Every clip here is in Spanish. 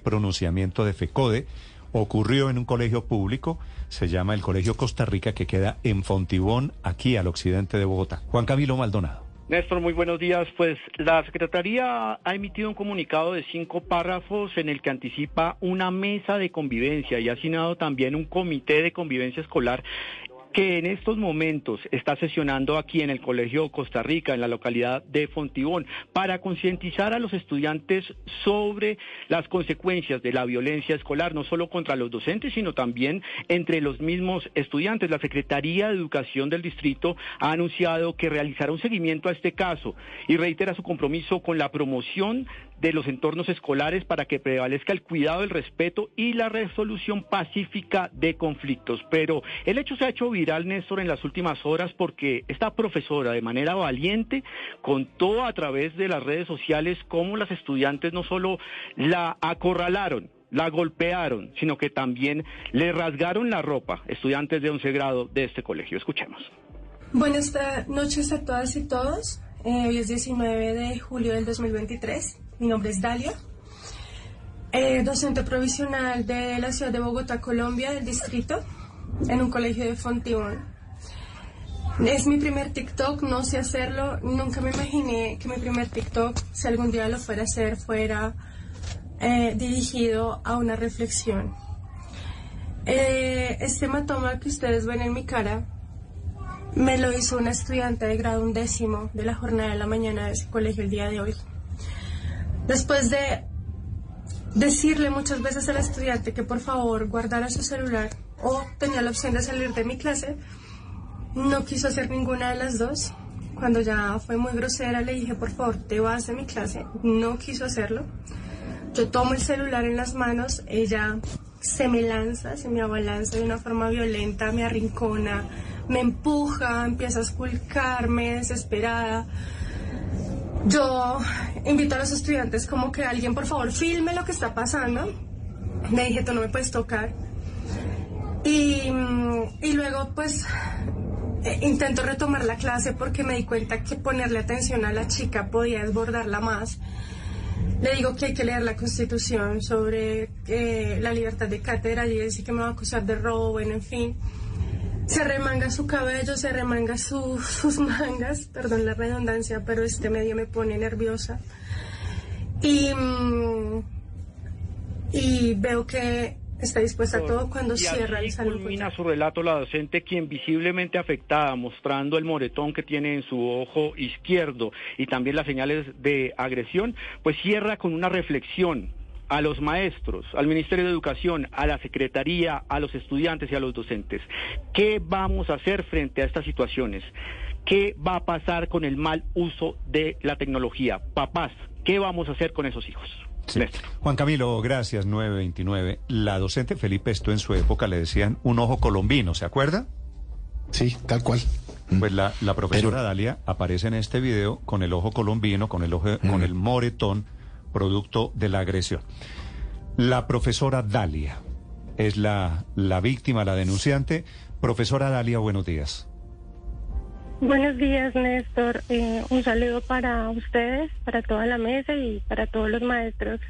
pronunciamiento de FECODE ocurrió en un colegio público, se llama el Colegio Costa Rica, que queda en Fontibón, aquí al occidente de Bogotá. Juan Camilo Maldonado. Néstor, muy buenos días. Pues la Secretaría ha emitido un comunicado de cinco párrafos en el que anticipa una mesa de convivencia y ha asignado también un comité de convivencia escolar que en estos momentos está sesionando aquí en el Colegio Costa Rica, en la localidad de Fontibón, para concientizar a los estudiantes sobre las consecuencias de la violencia escolar, no solo contra los docentes, sino también entre los mismos estudiantes. La Secretaría de Educación del Distrito ha anunciado que realizará un seguimiento a este caso y reitera su compromiso con la promoción de los entornos escolares para que prevalezca el cuidado, el respeto y la resolución pacífica de conflictos. Pero el hecho se ha hecho viral, Néstor, en las últimas horas porque esta profesora de manera valiente contó a través de las redes sociales cómo las estudiantes no solo la acorralaron, la golpearon, sino que también le rasgaron la ropa, estudiantes de 11 grado de este colegio. Escuchemos. Buenas noches a todas y todos. Eh, hoy es 19 de julio del 2023. Mi nombre es Dalia, eh, docente provisional de la ciudad de Bogotá, Colombia, del distrito, en un colegio de Fontibón. Es mi primer TikTok, no sé hacerlo, nunca me imaginé que mi primer TikTok, si algún día lo fuera a hacer, fuera eh, dirigido a una reflexión. Eh, este hematoma que ustedes ven en mi cara me lo hizo una estudiante de grado undécimo de la jornada de la mañana de ese colegio el día de hoy. Después de decirle muchas veces al estudiante que por favor guardara su celular o tenía la opción de salir de mi clase, no quiso hacer ninguna de las dos. Cuando ya fue muy grosera le dije, por favor, te vas de mi clase. No quiso hacerlo. Yo tomo el celular en las manos, ella se me lanza, se me abalanza de una forma violenta, me arrincona, me empuja, empieza a esculcarme desesperada. Yo invito a los estudiantes como que alguien por favor filme lo que está pasando. Me dije, tú no me puedes tocar. Y, mm, y luego pues eh, intento retomar la clase porque me di cuenta que ponerle atención a la chica podía desbordarla más. Le digo que hay que leer la constitución sobre eh, la libertad de cátedra y dice que me va a acusar de robo, bueno, en fin se remanga su cabello, se remanga sus mangas, perdón la redundancia, pero este medio me pone nerviosa. Y, mm, y veo que está dispuesta a todo cuando cierra el salón. culmina su relato la docente, quien visiblemente afectada, mostrando el moretón que tiene en su ojo izquierdo y también las señales de agresión, pues cierra con una reflexión a los maestros, al Ministerio de Educación, a la Secretaría, a los estudiantes y a los docentes. ¿Qué vamos a hacer frente a estas situaciones? ¿Qué va a pasar con el mal uso de la tecnología? Papás, ¿qué vamos a hacer con esos hijos? Juan Camilo, gracias, 929. La docente Felipe, esto en su época le decían un ojo colombino, ¿se acuerda? Sí, tal cual. Pues la, la profesora Dalia aparece en este video con el ojo colombino, con el ojo, con el moretón producto de la agresión. La profesora Dalia es la, la víctima, la denunciante. Profesora Dalia, buenos días. Buenos días, Néstor. Eh, un saludo para ustedes, para toda la mesa y para todos los maestros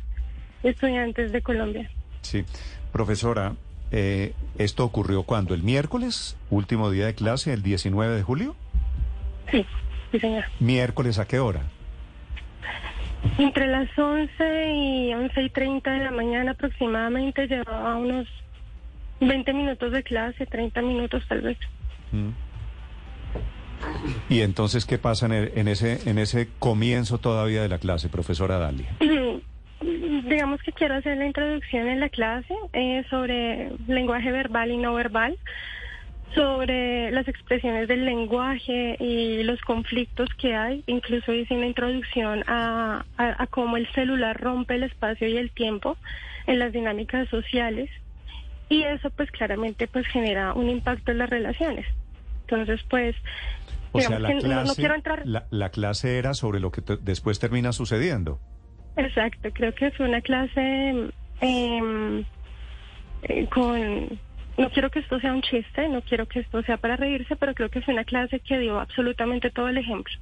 estudiantes de Colombia. Sí, profesora, eh, ¿esto ocurrió cuando? ¿El miércoles? ¿Último día de clase, el 19 de julio? Sí, sí, señor. ¿Miércoles a qué hora? Entre las 11 y 11 y 30 de la mañana aproximadamente llevaba unos 20 minutos de clase, 30 minutos tal vez. Mm. ¿Y entonces qué pasa en, ese, en ese comienzo todavía de la clase, profesora Dalia? Digamos que quiero hacer la introducción en la clase eh, sobre lenguaje verbal y no verbal. Sobre las expresiones del lenguaje y los conflictos que hay. Incluso hice una introducción a, a, a cómo el celular rompe el espacio y el tiempo en las dinámicas sociales y eso pues claramente pues genera un impacto en las relaciones. Entonces pues O sea, la que no- no clase, quiero entrar la, la clase era sobre lo que te- después termina sucediendo. Exacto, creo que fue una clase em, eh, con... No quiero que esto sea un chiste, no quiero que esto sea para reírse, pero creo que fue una clase que dio absolutamente todo el ejemplo.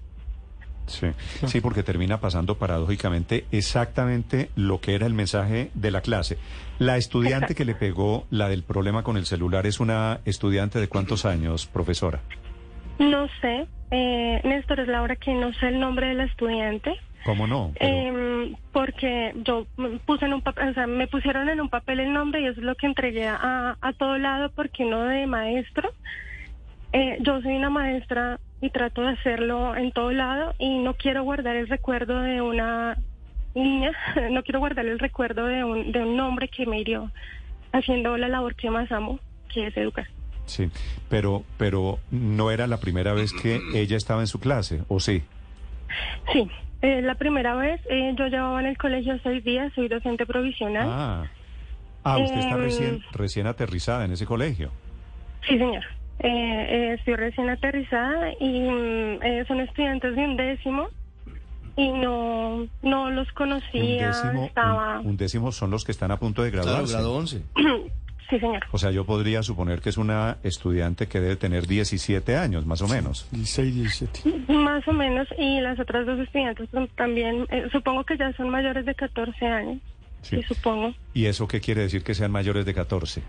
Sí, sí, porque termina pasando paradójicamente exactamente lo que era el mensaje de la clase. La estudiante que le pegó la del problema con el celular es una estudiante de cuántos años, profesora. No sé, eh, Néstor, es la hora que no sé el nombre de la estudiante, ¿Cómo no? Pero- em, porque yo puse en un papel, o sea, me pusieron en un papel el nombre y eso es lo que entregué a, a todo lado porque no de maestro. Eh, yo soy una maestra y trato de hacerlo en todo lado y no quiero guardar el recuerdo de una niña, no quiero guardar el recuerdo de un, de un hombre que me hirió haciendo la labor que más amo, que es educar. Sí, pero, pero no era la primera vez que ella estaba en su clase, ¿o sí? Sí, eh, la primera vez eh, yo llevaba en el colegio seis días, soy docente provisional. Ah, ah usted está Em, recién, recién aterrizada en ese colegio. Sí, señor. Eh, eh, estoy recién aterrizada y mm, eh, son estudiantes de un décimo y no, no los Un conocía. décimo, estaba... un, un décimo son los que están a punto de Claro, graduarse. grado 11. Sí, señor. O sea, yo podría suponer que es una estudiante que debe tener 17 años, más o menos. 16, 17. Más o menos. Y las otras dos estudiantes también, eh, supongo que ya son mayores de 14 años. Sí. Sí, supongo. ¿Y eso qué quiere decir que sean mayores de 14?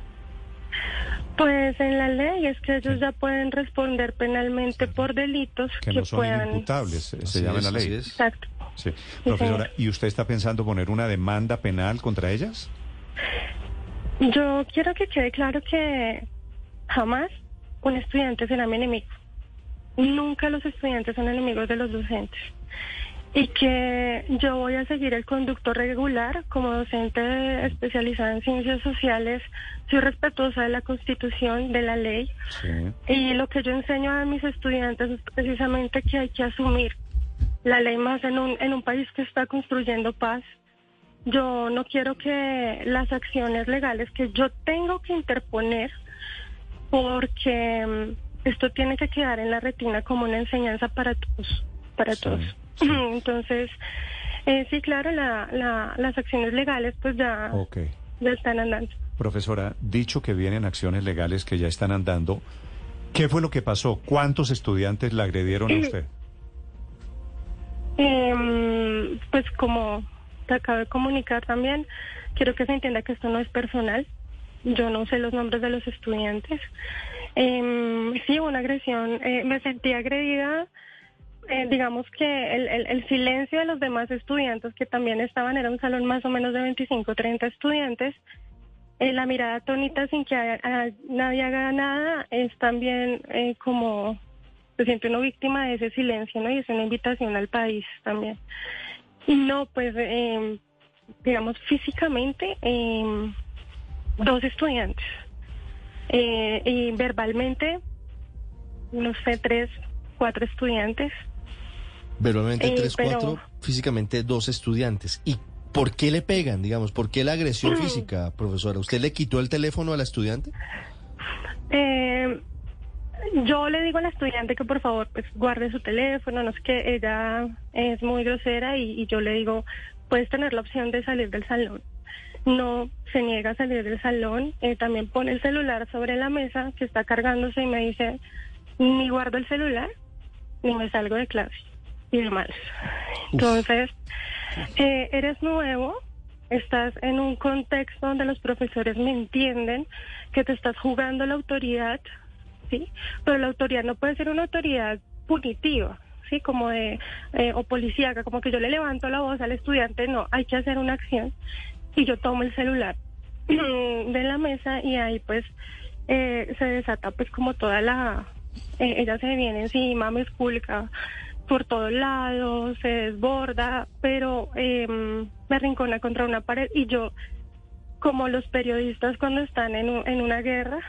Pues en la ley es que ellos ya pueden responder penalmente por delitos Que que, no son puedan. inimputables, se- llama en la ley. Exacto. Sí. Profesora, ¿y usted está pensando poner una demanda penal contra ellas? Yo quiero que quede claro que jamás un estudiante será mi enemigo. Nunca los estudiantes son enemigos de los docentes. Y que yo voy a seguir el conducto regular como docente especializada en ciencias sociales. Soy respetuosa de la Constitución, de la ley. Sí. Y lo que yo enseño a mis estudiantes es precisamente que hay que asumir la ley más en un, en un país que está construyendo paz. Yo no quiero que las acciones legales que yo tengo que interponer, porque mm, esto tiene que quedar en la retina como una enseñanza para todos, para Sí, todos. sí. Entonces, eh, sí, claro, la, la, las acciones legales pues ya, ya están andando. Profesora, dicho que vienen acciones legales que ya están andando, ¿qué fue lo que pasó? ¿Cuántos estudiantes la agredieron a usted? Em, pues como acabo de comunicar también, quiero que se entienda que esto no es personal. Yo no sé los nombres de los estudiantes. Em, sí, una agresión. Eh, me sentí agredida. Eh, digamos que el, silencio de los demás estudiantes que también estaban, era un salón más o menos de 25, 30 estudiantes. Eh, la mirada atónita sin que a- a- nadie haga nada es también como se siente uno víctima de ese silencio, ¿no? Y es una invitación al país también. No, pues, eh, digamos, físicamente, eh, dos estudiantes. Eh, y verbalmente, no sé, tres, cuatro estudiantes. Verbalmente Eh, 3, pero- 4, físicamente dos estudiantes. ¿Y por qué le pegan, digamos? ¿Por qué la agresión Mm. física, profesora? ¿Usted le quitó el teléfono a la estudiante? Eh, yo le digo a la estudiante que por favor pues guarde su teléfono, no sé qué, ella es muy grosera y, y yo le digo, puedes tener la opción de salir del salón. No se niega a salir del salón, eh, también pone el celular sobre la mesa que está cargándose y me dice, ni guardo el celular, ni me salgo de clase y demás. Entonces, eh, eres nuevo, estás en un contexto donde los profesores me entienden que te estás jugando la autoridad, ¿sí? Pero la autoridad no puede ser una autoridad punitiva, ¿sí? Como de, eh, o policíaca, como que yo le levanto la voz al estudiante, no, hay que hacer una acción y yo tomo el celular de la mesa y ahí pues eh, se desata pues como toda la, eh, ella se viene encima, me esculca por todos lados, se desborda, pero eh, me arrincona contra una pared y yo, como los periodistas cuando están en, en una guerra,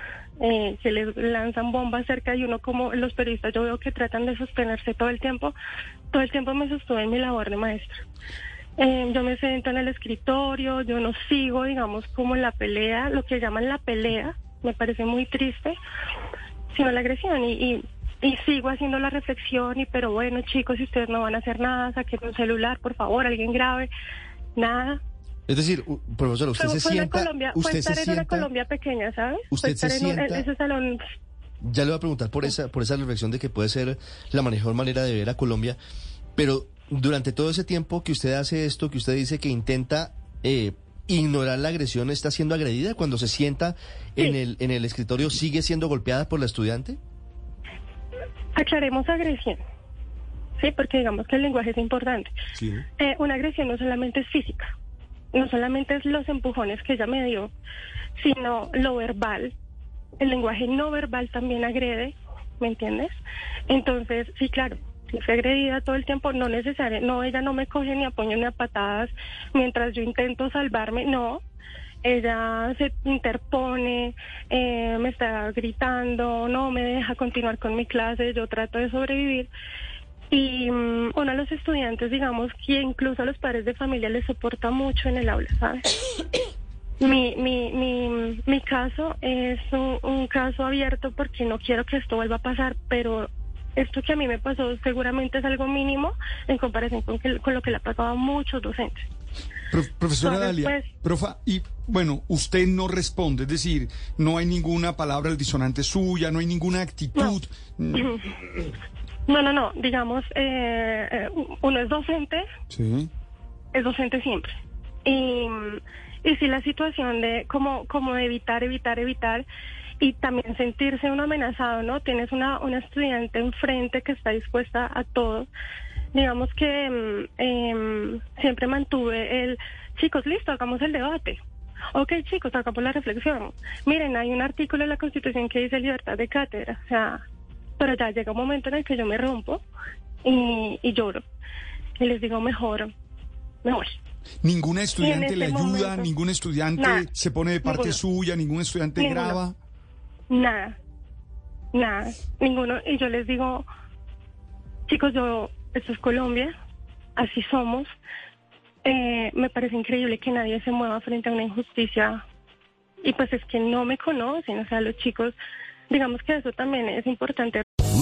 eh, que les lanzan bombas cerca y uno como los periodistas yo veo que tratan de sostenerse todo el tiempo, todo el tiempo me sostuve en mi labor de maestra. Eh, yo me siento en el escritorio, yo no sigo, digamos, como la pelea, lo que llaman la pelea, me parece muy triste, sino la agresión y, y, y sigo haciendo la reflexión y pero bueno chicos, si ustedes no van a hacer nada, saquen un celular, por favor, alguien grave, nada. Es decir, profesora, usted se fue una sienta, Colombia, fue usted estar se en una sienta, Colombia pequeña, ¿sabes? usted fue se en, un- en sienta- ese salón ya le voy a preguntar por esa, por esa reflexión de que puede ser la mejor manera de ver a Colombia, pero durante todo ese tiempo que usted hace esto, que usted dice que intenta eh, ignorar la agresión, ¿está siendo agredida cuando se sienta en el, en el escritorio? ¿Sigue siendo golpeada por la estudiante? Aclaremos agresión. Sí, porque digamos que el lenguaje es importante. Sí. Eh, una agresión no solamente es física, no solamente es los empujones que ella me dio, sino lo verbal. El lenguaje no verbal también agrede, ¿me entiendes? Entonces, sí, claro, fui agredida todo el tiempo, no necesaria, no, ella no me coge ni a puños ni a patadas mientras yo intento salvarme, no. Ella se interpone, eh, me está gritando, no me deja continuar con mi clase, yo trato de sobrevivir. Y mm, uno de los estudiantes, digamos, que incluso a los padres de familia les soporta mucho en el aula, ¿sabes? Mi, mi, mi, mi caso es un, un caso abierto porque no quiero que esto vuelva a pasar, pero esto que a mí me pasó seguramente es algo mínimo en comparación con, que- con lo que le ha pasado a muchos docentes. Prof- profesora Entonces, Dalia, pues- profa, y bueno, usted no responde, es decir, no hay ninguna palabra disonante suya, no hay ninguna actitud. Mm, No, no, no, digamos, eh, eh, uno es docente, Sí. es docente siempre. Y, y si la situación de como, como evitar, evitar, evitar y también sentirse uno amenazado, ¿no? Tienes una, una estudiante enfrente que está dispuesta a todo. Digamos que mm, em, siempre mantuve el, chicos, listo, hagamos el debate. Ok, chicos, hagamos la reflexión. Miren, hay un artículo en la Constitución que dice libertad de cátedra. O sea, pero ya llega un momento en el que yo me rompo y, y lloro. Y les digo, mejor, mejor. Ninguna estudiante este le ayuda, momento- ningún estudiante Nada. se pone de parte Ninguno. suya, ningún estudiante Ninguno. graba. Nada, nada, ninguno. Y yo les digo, chicos, yo, esto es Colombia, así somos. Eh, me parece increíble que nadie se mueva frente a una injusticia. Y pues es que no me conocen, o sea, los chicos, digamos que eso también es importante.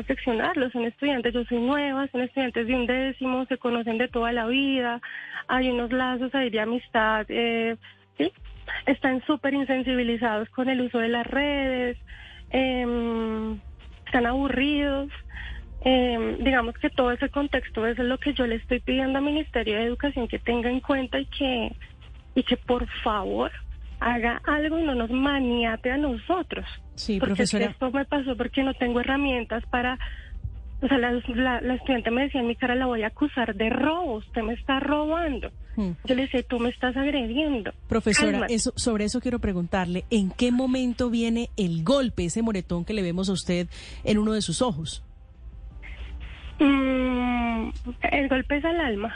Reflexionarlo. Son estudiantes, yo soy nueva, son estudiantes de un décimo, se conocen de toda la vida, hay unos lazos ahí de amistad, eh. Están súper insensibilizados con el uso de las redes, em, están aburridos. em, digamos que todo ese contexto es lo que yo le estoy pidiendo al Ministerio de Educación que tenga en cuenta y que, y que por favor haga algo y no nos maniate a nosotros. Sí, porque es que profesora. esto me pasó porque no tengo herramientas para... O sea, la, la, la estudiante me decía en mi cara, la voy a acusar de robo, usted me está robando. Hmm. Yo le decía, tú me estás agrediendo. Profesora, Cálmate. eso, sobre eso quiero preguntarle, ¿en qué momento viene el golpe, ese moretón que le vemos a usted en uno de sus ojos? Mm, el golpe es al alma,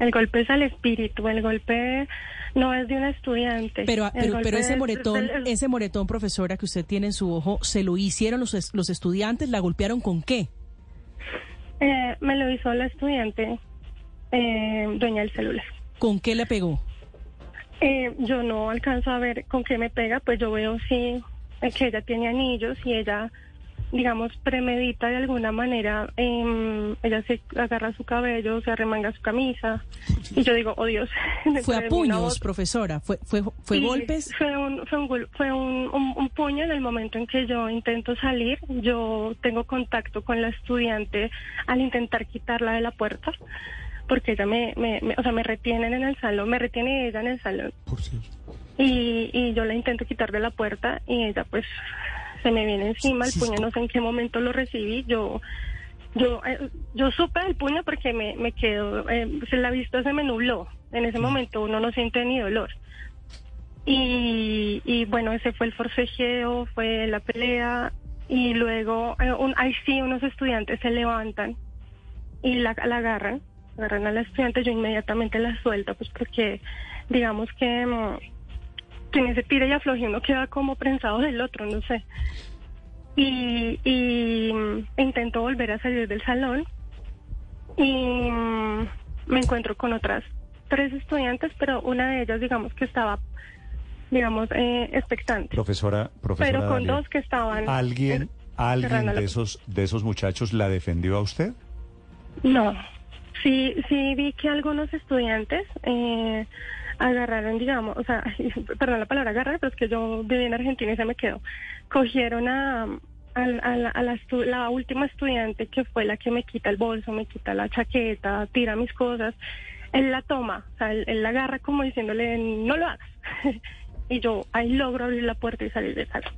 el golpe es al espíritu, el golpe no es de un estudiante. Pero, pero, pero ese es- moretón, del- ese moretón, profesora, que usted tiene en su ojo, ¿se lo hicieron los, los estudiantes? ¿La golpearon con qué? eh, me lo hizo la estudiante eh, dueña del celular. ¿Con qué le pegó? Eh, yo no alcanzo a ver con qué me pega, pues yo veo sí eh, que ella tiene anillos y ella, digamos, premedita de alguna manera. em, ella se agarra su cabello, se arremanga su camisa y yo digo, oh Dios. Fue a puños, profesora. ¿Fue, fue, fue Sí, golpes? Fue un, fue un, gol- fue un, un- un puño en el momento en que yo intento salir. Yo tengo contacto con la estudiante al intentar quitarla de la puerta, porque ella me, me, me- o sea, me retienen en el salón, me retiene ella en el salón. Por cierto. Y y, y yo la intento quitar de la puerta y ella pues se me viene encima el puño, no sé en qué momento lo recibí, yo yo eh, yo supe del puño porque me, me quedó, eh, la vista se me nubló, en ese momento uno no siente ni dolor. Y, y bueno, ese fue el forcejeo, fue la pelea y luego eh, un, ahí sí unos estudiantes se levantan y la, la agarran, agarran a la estudiante, yo inmediatamente la suelto pues porque digamos que... en ese tira y afloje uno queda como prensado del otro, no sé. Y, y mm, intento volver a salir del salón y mm, me encuentro con otras tres estudiantes, pero una de ellas, digamos que estaba, digamos, eh, expectante. Profesora, profesora Pero con Dalia, dos que estaban... ¿Alguien, eh, alguien de esos, de esos muchachos la defendió a usted? No, sí, sí vi que algunos estudiantes eh, agarraron, digamos, o sea, perdón la palabra agarrar, pero es que yo viví en Argentina y se me quedó. Cogieron a, a, la, última estudiante que fue la que me quita el bolso, me quita la chaqueta, tira mis cosas. Él la toma, o sea, él, la agarra como diciéndole, no lo hagas. y yo ahí logro abrir la puerta y salir del salón.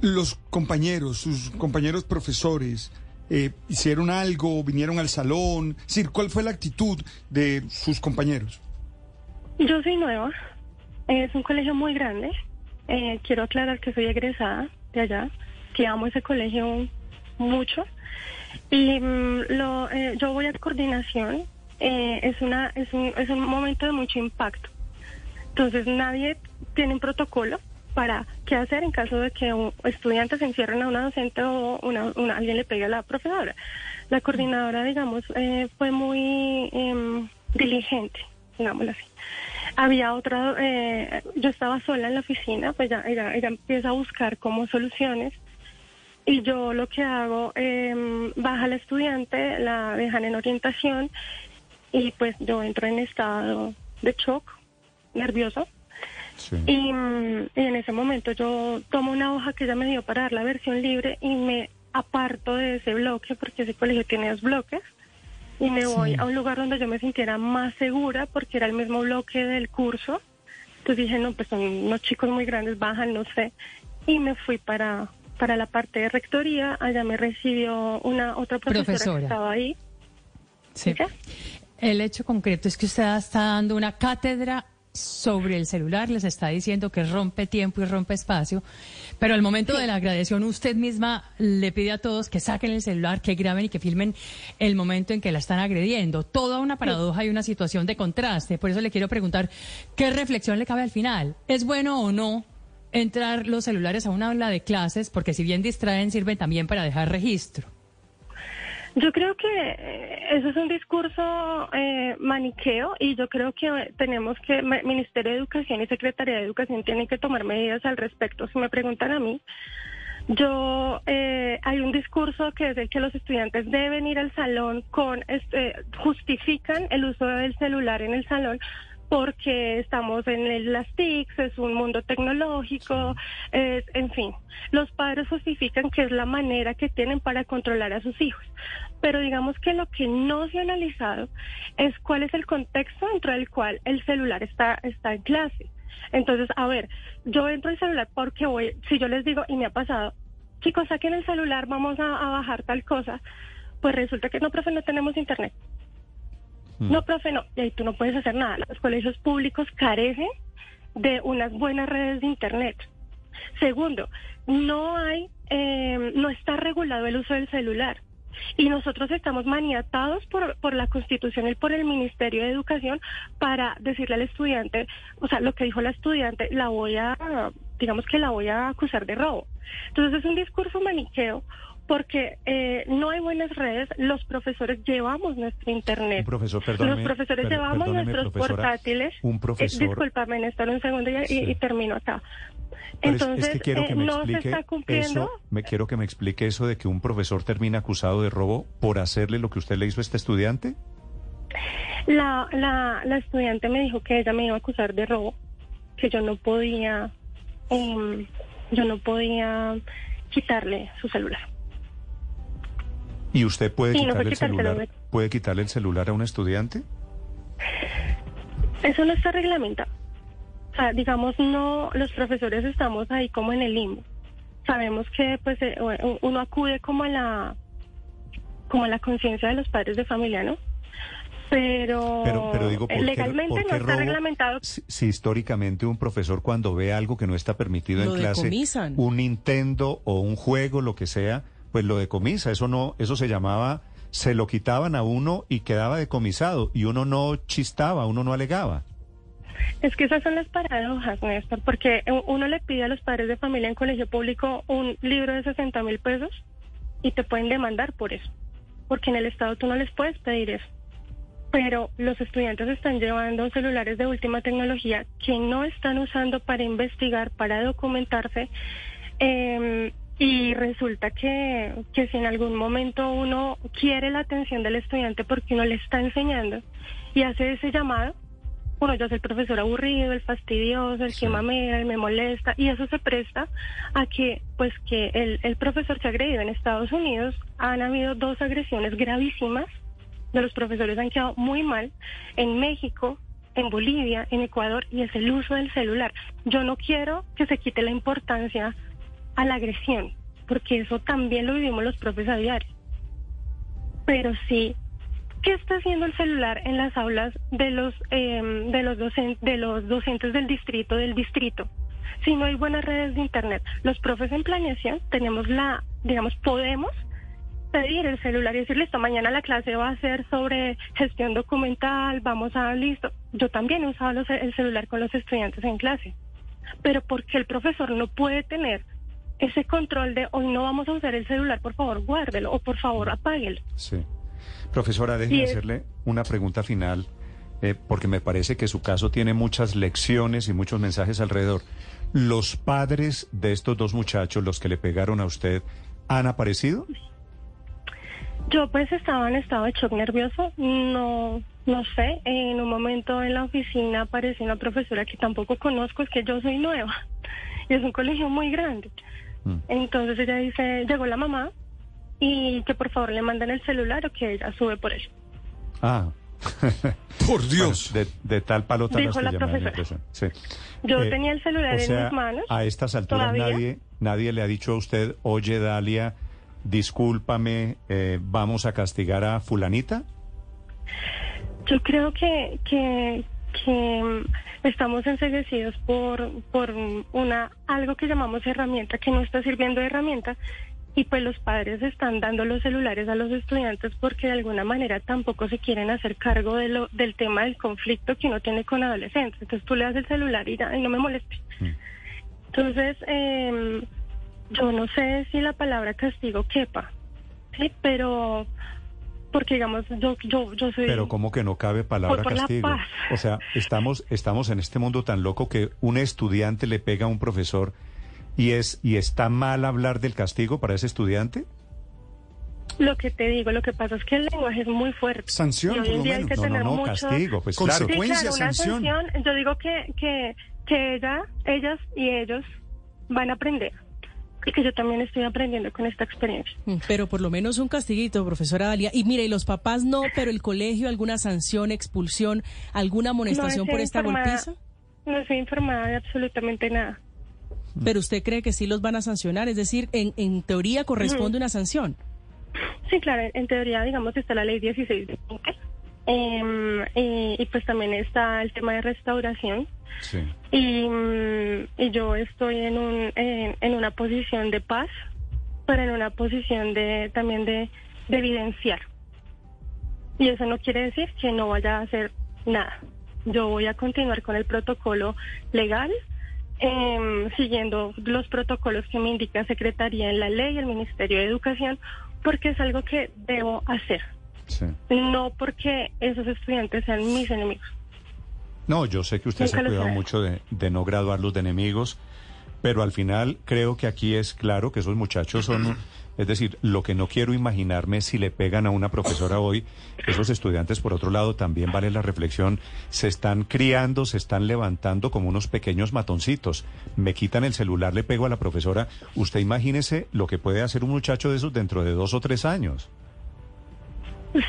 Los compañeros, sus compañeros profesores, eh, hicieron algo, vinieron al salón. Decir, ¿cuál fue la actitud de sus compañeros? Yo soy nueva, es un colegio muy grande. Eh, quiero aclarar que soy egresada de allá, que amo ese colegio mucho. Y mm, lo, eh, yo voy a coordinación. eh, es, una, es, un, es un momento de mucho impacto. Entonces nadie tiene un protocolo para qué hacer en caso de que un estudiante se encierren a una docente o una, alguien le pegue a la profesora. La coordinadora, digamos, eh, fue muy em, diligente, digámoslo así. Había otra, eh, yo estaba sola en la oficina, pues ya ella, ella empieza a buscar como soluciones y yo lo que hago, em, baja la estudiante, la dejan en orientación y pues yo entro en estado de shock, nervioso. Y, mm, y en ese momento yo tomo una hoja que ella me dio para dar la versión libre y me aparto de ese bloque porque ese colegio tiene dos bloques y me voy Sí. a un lugar donde yo me sintiera más segura porque era el mismo bloque del curso. Entonces dije, no, pues son unos chicos muy grandes, bajan, no sé. Y me fui para, para la parte de rectoría. Allá me recibió una otra profesora, Profesora. que estaba ahí. Sí. El hecho concreto es que usted está dando una cátedra sobre el celular, les está diciendo que rompe tiempo y rompe espacio, pero al momento de la graduación usted misma le pide a todos que saquen el celular, que graben y que filmen el momento en que la están agrediendo. Toda una paradoja y una situación de contraste. Por eso le quiero preguntar, ¿qué reflexión le cabe al final? ¿Es bueno o no entrar los celulares a una aula de clases? Porque si bien distraen, sirven también para dejar registro. Yo creo que eh, eso es un discurso eh, maniqueo y yo creo que tenemos que, Ministerio de Educación y Secretaría de Educación tienen que tomar medidas al respecto. Si me preguntan a mí, yo eh, hay un discurso que es el que los estudiantes deben ir al salón con, este, justifican el uso del celular en el salón porque estamos en el, las TICs, es un mundo tecnológico, es, en fin, los padres justifican que es la manera que tienen para controlar a sus hijos. Pero digamos que lo que no se ha analizado es cuál es el contexto dentro del cual el celular está, está en clase. Entonces, a ver, yo entro al celular porque voy, si yo les digo, y me ha pasado, chicos, saquen el celular, vamos a, a bajar tal cosa, pues resulta que no, profe, no tenemos internet. No, profe, no. Y ahí tú no puedes hacer nada. Los colegios públicos carecen de unas buenas redes de Internet. Segundo, no hay, eh, no está regulado el uso del celular. Y nosotros estamos maniatados por, por la Constitución y por el Ministerio de Educación para decirle al estudiante, o sea, lo que dijo la estudiante, la voy a, digamos que la voy a acusar de robo. Entonces es un discurso maniqueo porque eh, no hay buenas redes, los profesores llevamos nuestro internet. Un profesor, perdóneme, los profesores per- llevamos nuestros portátiles. un Eh, profesor- discúlpame, Néstor, un segundo y, y- Sí. y termino acá. Pero Entonces, es, que quiero que eh, me no se está cumpliendo. eso, me quiero que me explique eso de que un profesor termina acusado de robo por hacerle lo que usted le hizo a este estudiante. La, la, la estudiante me dijo que ella me iba a acusar de robo, que yo no podía, em, yo no podía quitarle su celular. ¿Y usted puede Sí, quitarle el celular? ¿Puede quitarle el celular a un estudiante? Eso no está reglamentado. O sea, digamos, no, los profesores estamos ahí como en el limbo. Sabemos que pues eh, uno acude como a la como a la conciencia de los padres de familia, ¿no? Pero, Pero, pero digo, ¿por qué- legalmente por qué no está robo? reglamentado. Si, si históricamente un profesor cuando ve algo que no está permitido Lo en clase, decomisan. un Nintendo o un juego, lo que sea, pues lo decomisa. Eso no, eso se llamaba, se lo quitaban a uno y quedaba decomisado y uno no chistaba, uno no alegaba. Es que esas son las paradojas, Néstor, porque uno le pide a los padres de familia en colegio público un libro de 60 mil pesos y te pueden demandar por eso, porque en el Estado tú no les puedes pedir eso. Pero los estudiantes están llevando celulares de última tecnología que no están usando para investigar, para documentarse. eh, y resulta que, que si en algún momento uno quiere la atención del estudiante porque uno le está enseñando y hace ese llamado, uno ya es el profesor aburrido, el fastidioso, el que mamea, el me molesta, y eso se presta a que, pues, que el, el profesor se ha agredido. En Estados Unidos han habido dos agresiones gravísimas, de los profesores han quedado muy mal, en México, en Bolivia, en Ecuador, y es el uso del celular. Yo no quiero que se quite la importancia a la agresión, porque eso también lo vivimos los profes a diario. Pero sí ¿Qué está haciendo el celular en las aulas de los eh, de los docen- de los docentes del distrito del distrito? Si no hay buenas redes de internet, los profes en planeación tenemos la, digamos, podemos pedir el celular y decir, listo, mañana la clase va a ser sobre gestión documental, vamos a, listo. Yo también he usado los- el celular con los estudiantes en clase, pero porque el profesor no puede tener ese control de hoy no vamos a usar el celular, por favor, guárdelo o por favor, apáguelo. Sí. Profesora, déjeme hacerle una pregunta final, eh, porque me parece que su caso tiene muchas lecciones y muchos mensajes alrededor. ¿Los padres de estos dos muchachos, los que le pegaron a usted, han aparecido? Yo pues estaba en estado de shock nervioso, no, no sé, en un momento en la oficina apareció una profesora que tampoco conozco, es que yo soy nueva y es un colegio muy grande. Entonces ella dice, llegó la mamá y que por favor le manden el celular o que ella sube por él. Ah. Por Dios. de, de tal palo tal Dijo la profesora. Sí. Yo Eh, tenía el celular o en sea, mis manos. A estas alturas ¿Todavía? nadie, nadie le ha dicho a usted, oye Dalia, discúlpame, eh, vamos a castigar a fulanita. Yo creo que, que, que mm, estamos enseguecidos por, por una algo que llamamos herramienta que no está sirviendo de herramienta y pues los padres están dando los celulares a los estudiantes porque de alguna manera tampoco se quieren hacer cargo de lo, del tema del conflicto que uno tiene con adolescentes. Entonces tú le das el celular y ya, y no me moleste. Entonces, eh, yo no sé si la palabra castigo quepa, ¿sí? Pero, porque digamos, yo, yo, yo soy... Pero como que no cabe palabra castigo. O sea, estamos, estamos en este mundo tan loco que un estudiante le pega a un profesor y es y está mal hablar del castigo para ese estudiante. Lo que te digo, lo que pasa es que el lenguaje es muy fuerte. Sanción, Y hoy por en lo día hay menos. que No, no, tener no, mucho... castigo, pues, claro. Sí, Consecuencia, claro, una sanción. sanción. Yo digo que, que, que ella, ellas y ellos van a aprender. Y que yo también estoy aprendiendo con esta experiencia. Mm, Pero por lo menos un castiguito, profesora Dalia. Y mire, y los papás no, pero el colegio, alguna sanción, expulsión, alguna amonestación No por esta golpiza. No estoy informada de absolutamente nada. Pero usted cree que sí los van a sancionar, es decir, en, en teoría corresponde una sanción. Sí, claro, en, en teoría, digamos, está la ley 16 de Em, y, y pues también está el tema de restauración. Sí. Y, mm, y yo estoy en, un, en, en una posición de paz, pero en una posición de también de, de evidenciar. Y eso no quiere decir que no vaya a hacer nada. Yo voy a continuar con el protocolo legal, em, siguiendo los protocolos que me indica Secretaría en la ley, el Ministerio de Educación, porque es algo que debo hacer, Sí. no porque esos estudiantes sean mis enemigos. No, yo sé que usted se ha cuidado mucho de, de no graduarlos de enemigos, pero al final creo que aquí es claro que esos muchachos son, es decir, lo que no quiero imaginarme si le pegan a una profesora hoy, esos estudiantes por otro lado también vale la reflexión, se están criando, se están levantando como unos pequeños matoncitos, me quitan el celular, le pego a la profesora, usted imagínese lo que puede hacer un muchacho de esos dentro de dos o tres años.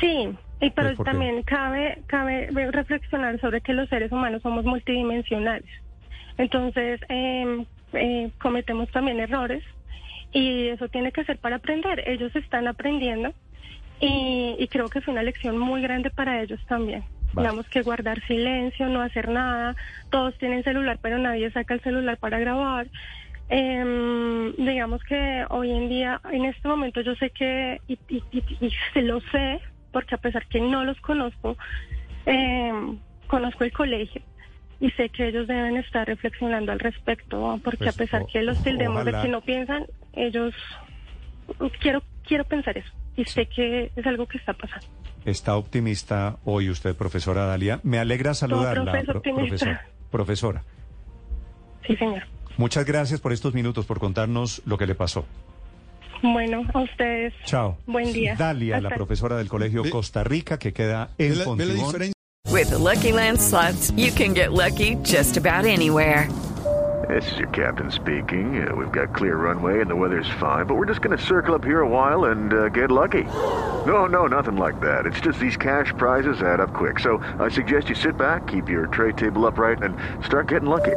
Sí, y pero Pues, también cabe, cabe reflexionar sobre que los seres humanos somos multidimensionales Entonces, eh, eh, cometemos también errores y eso tiene que ser para aprender. Ellos están aprendiendo y, y creo que es una lección muy grande para ellos también. Vale. Digamos que guardar silencio, no hacer nada. Todos tienen celular, pero nadie saca el celular para grabar. Em, digamos que hoy en día, en este momento, yo sé que, y, y, y- y se lo sé, porque a pesar que no los conozco, em, conozco el colegio y sé que ellos deben estar reflexionando al respecto, porque Pues, a pesar o- que los tildemos ojalá. de que no piensan, ellos quiero quiero pensar eso y sé que es algo que está pasando. Está optimista hoy usted, profesora Dalia. Me alegra saludarla, pro- profesora. Profesora, Sí, señor. muchas gracias por estos minutos, por contarnos lo que le pasó. Bueno, a ustedes. Chao. Buen día. Dalia, la profesora del Colegio Costa Rica, que queda en Ve la, ve Fontibón. With the Lucky Land slots, you can get lucky just about anywhere. This is your captain speaking. Uh, we've got clear runway and the weather's fine, but we're just going to circle up here a while and uh, get lucky. No, no, nothing like that. It's just these cash prizes add up quick. So I suggest you sit back, keep your tray table upright, and start getting lucky.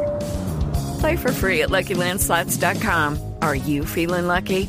Play for free at LuckyLandSlots.com. Are you feeling lucky?